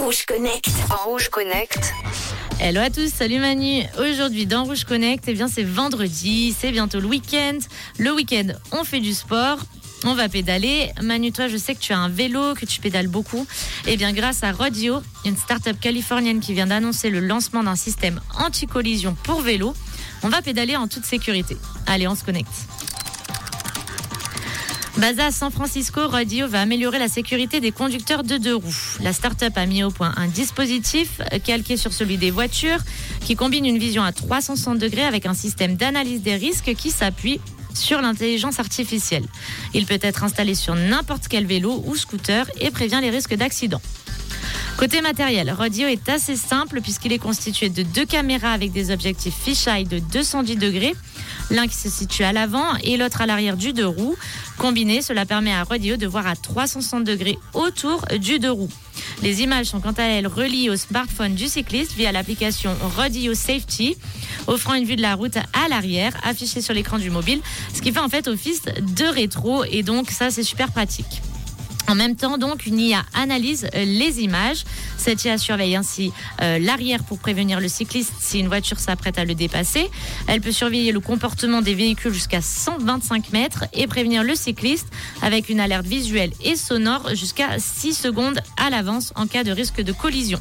Rouge Connect. En Rouge Connect. Hello à tous, salut Manu. Aujourd'hui dans Rouge Connect, eh bien c'est vendredi, c'est bientôt le week-end. Le week-end, on fait du sport. On va pédaler. Manu, toi, je sais que tu as un vélo, que tu pédales beaucoup. Eh bien, grâce à Rodeo, une start-up californienne qui vient d'annoncer le lancement d'un système anti-collision pour vélo, on va pédaler en toute sécurité. Allez, on se connecte. Basé à San Francisco, Rodeo va améliorer la sécurité des conducteurs de deux roues. La start-up a mis au point un dispositif calqué sur celui des voitures qui combine une vision à 360 degrés avec un système d'analyse des risques qui s'appuie sur l'intelligence artificielle. Il peut être installé sur n'importe quel vélo ou scooter et prévient les risques d'accident. Côté matériel, Rodeo est assez simple puisqu'il est constitué de deux caméras avec des objectifs fisheye de 210 degrés, l'un qui se situe à l'avant et l'autre à l'arrière du deux roues. Combiné, cela permet à Rodeo de voir à 360 degrés autour du deux roues. Les images sont quant à elles reliées au smartphone du cycliste via l'application Rodeo Safety, offrant une vue de la route à l'arrière, affichée sur l'écran du mobile, ce qui fait en fait office de rétro et donc ça c'est super pratique. En même temps, donc, une IA analyse euh, les images. Cette IA surveille ainsi euh, l'arrière pour prévenir le cycliste si une voiture s'apprête à le dépasser. Elle peut surveiller le comportement des véhicules jusqu'à 125 mètres et prévenir le cycliste avec une alerte visuelle et sonore jusqu'à 6 secondes à l'avance en cas de risque de collision.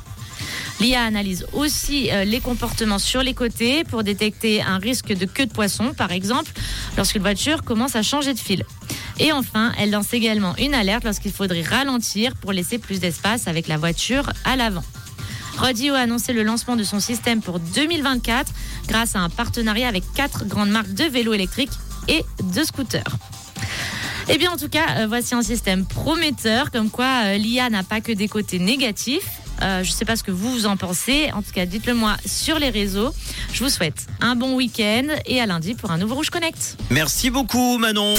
L'IA analyse aussi euh, les comportements sur les côtés pour détecter un risque de queue de poisson, par exemple, lorsqu'une voiture commence à changer de fil. Et enfin, elle lance également une alerte lorsqu'il faudrait ralentir pour laisser plus d'espace avec la voiture à l'avant. Rodeo a annoncé le lancement de son système pour 2024 grâce à un partenariat avec quatre grandes marques de vélos électriques et de scooters. Eh bien, en tout cas, euh, voici un système prometteur, comme quoi euh, l'IA n'a pas que des côtés négatifs. Euh, je ne sais pas ce que vous, en pensez. En tout cas, dites-le moi sur les réseaux. Je vous souhaite un bon week-end et à lundi pour un nouveau Rouge Connect. Merci beaucoup Manon.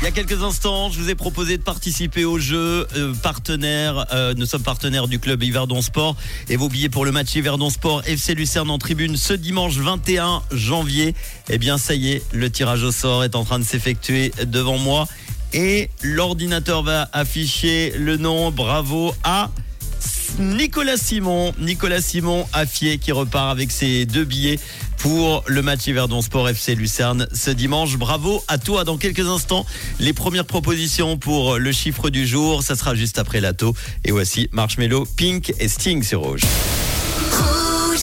Il y a quelques instants, je vous ai proposé de participer au jeu euh, partenaire. euh, nous sommes partenaires du club Yverdon Sport et vos billets pour le match Yverdon Sport FC Lucerne en tribune ce dimanche 21 janvier. Eh bien, ça y est, le tirage au sort est en train de s'effectuer devant moi et l'ordinateur va afficher le nom. Bravo à Nicolas Simon, Nicolas Simon Affier qui repart avec ses deux billets pour le match Yverdon Sport FC Lucerne ce dimanche. Bravo à toi. Dans quelques instants, les premières propositions pour le chiffre du jour. Ça sera juste après l'ATO. Et voici Marshmello, Pink et Sting sur Rouge.